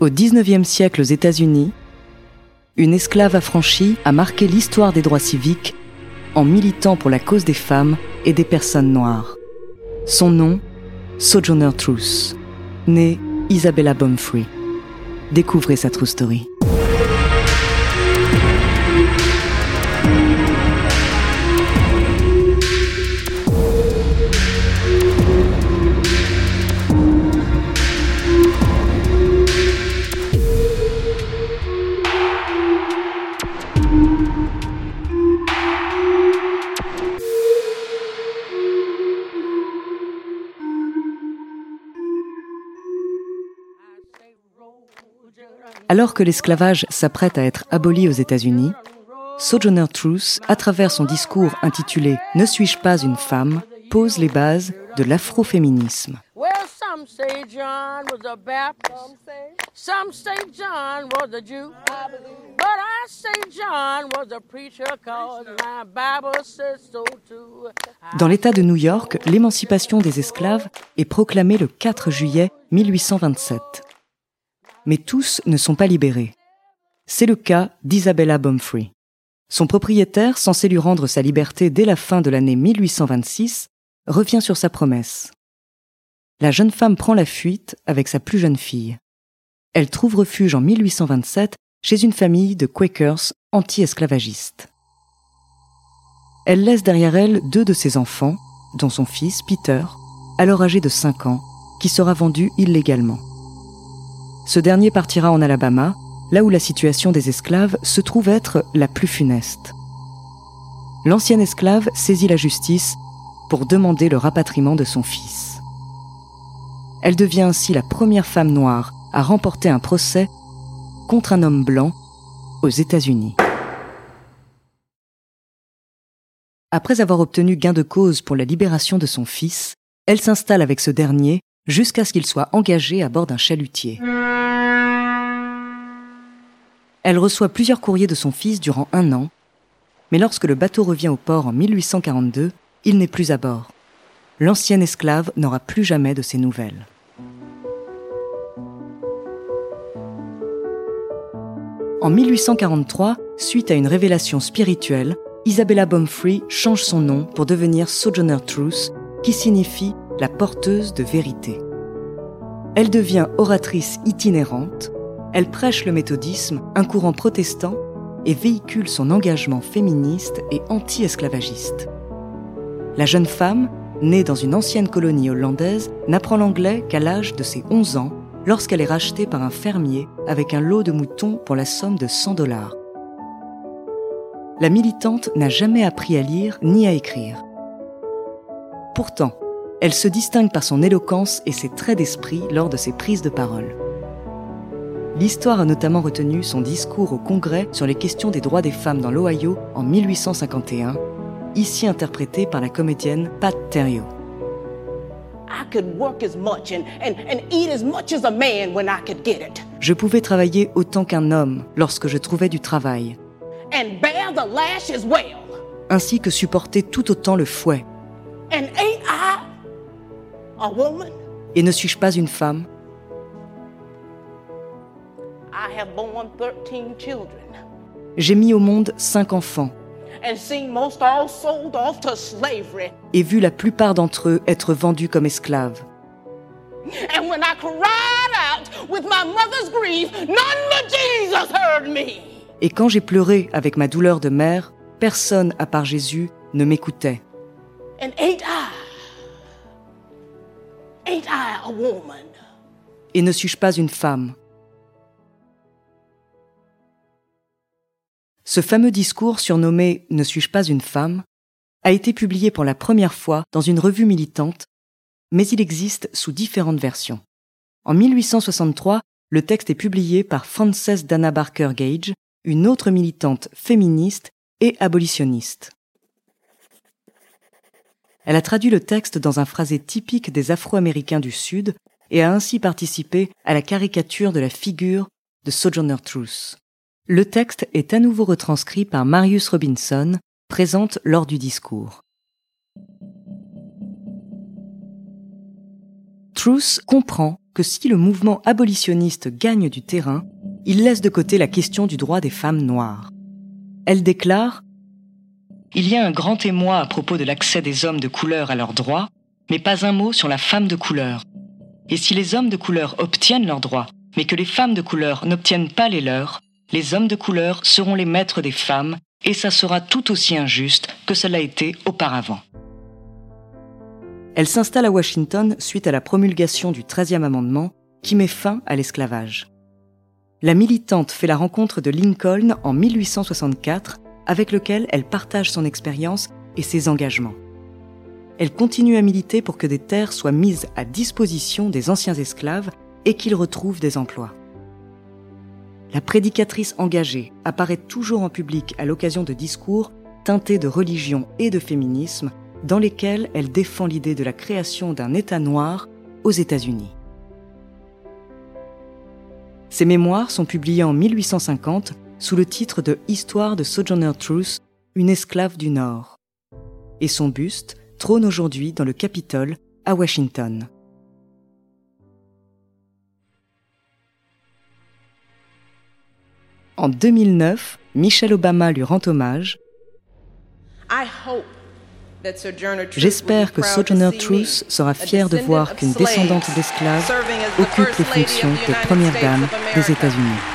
Au XIXe siècle aux États-Unis, une esclave affranchie a marqué l'histoire des droits civiques en militant pour la cause des femmes et des personnes noires. Son nom, Sojourner Truth, née Isabella Bumfree. Découvrez sa true story. Alors que l'esclavage s'apprête à être aboli aux États-Unis, Sojourner Truth, à travers son discours intitulé Ne suis-je pas une femme, pose les bases de l'afroféminisme. Dans l'État de New York, l'émancipation des esclaves est proclamée le 4 juillet 1827 mais tous ne sont pas libérés. C'est le cas d'Isabella Bumfree. Son propriétaire, censé lui rendre sa liberté dès la fin de l'année 1826, revient sur sa promesse. La jeune femme prend la fuite avec sa plus jeune fille. Elle trouve refuge en 1827 chez une famille de Quakers anti-esclavagistes. Elle laisse derrière elle deux de ses enfants, dont son fils, Peter, alors âgé de 5 ans, qui sera vendu illégalement. Ce dernier partira en Alabama, là où la situation des esclaves se trouve être la plus funeste. L'ancien esclave saisit la justice pour demander le rapatriement de son fils. Elle devient ainsi la première femme noire à remporter un procès contre un homme blanc aux États-Unis. Après avoir obtenu gain de cause pour la libération de son fils, elle s'installe avec ce dernier jusqu'à ce qu'il soit engagé à bord d'un chalutier. Elle reçoit plusieurs courriers de son fils durant un an, mais lorsque le bateau revient au port en 1842, il n'est plus à bord. L'ancien esclave n'aura plus jamais de ses nouvelles. En 1843, suite à une révélation spirituelle, Isabella Bumfree change son nom pour devenir Sojourner Truth, qui signifie la porteuse de vérité. Elle devient oratrice itinérante, elle prêche le méthodisme, un courant protestant, et véhicule son engagement féministe et anti-esclavagiste. La jeune femme, née dans une ancienne colonie hollandaise, n'apprend l'anglais qu'à l'âge de ses 11 ans, lorsqu'elle est rachetée par un fermier avec un lot de moutons pour la somme de 100 dollars. La militante n'a jamais appris à lire ni à écrire. Pourtant, elle se distingue par son éloquence et ses traits d'esprit lors de ses prises de parole. L'histoire a notamment retenu son discours au Congrès sur les questions des droits des femmes dans l'Ohio en 1851, ici interprété par la comédienne Pat Terrio. Je pouvais travailler autant qu'un homme lorsque je trouvais du travail. Ainsi que supporter tout autant le fouet. Et ne suis-je pas une femme? J'ai mis au monde cinq enfants. Et vu la plupart d'entre eux être vendus comme esclaves. Et quand j'ai pleuré avec ma douleur de mère, personne à part Jésus ne m'écoutait. Et ne suis-je pas une femme? Ce fameux discours surnommé Ne suis-je pas une femme a été publié pour la première fois dans une revue militante, mais il existe sous différentes versions. En 1863, le texte est publié par Frances Dana Barker Gage, une autre militante féministe et abolitionniste. Elle a traduit le texte dans un phrasé typique des Afro-Américains du Sud et a ainsi participé à la caricature de la figure de Sojourner Truth. Le texte est à nouveau retranscrit par Marius Robinson, présente lors du discours. Truth comprend que si le mouvement abolitionniste gagne du terrain, il laisse de côté la question du droit des femmes noires. Elle déclare Il y a un grand émoi à propos de l'accès des hommes de couleur à leurs droits, mais pas un mot sur la femme de couleur. Et si les hommes de couleur obtiennent leurs droits, mais que les femmes de couleur n'obtiennent pas les leurs, les hommes de couleur seront les maîtres des femmes, et ça sera tout aussi injuste que cela a été auparavant. Elle s'installe à Washington suite à la promulgation du 13e amendement qui met fin à l'esclavage. La militante fait la rencontre de Lincoln en 1864 avec lequel elle partage son expérience et ses engagements. Elle continue à militer pour que des terres soient mises à disposition des anciens esclaves et qu'ils retrouvent des emplois. La prédicatrice engagée apparaît toujours en public à l'occasion de discours teintés de religion et de féminisme dans lesquels elle défend l'idée de la création d'un État noir aux États-Unis. Ses mémoires sont publiées en 1850 sous le titre de Histoire de Sojourner Truth, une esclave du Nord. Et son buste trône aujourd'hui dans le Capitole à Washington. En 2009, Michelle Obama lui rend hommage. J'espère que Sojourner Truth sera fier de voir qu'une descendante d'esclaves occupe les fonctions de première dame des États-Unis.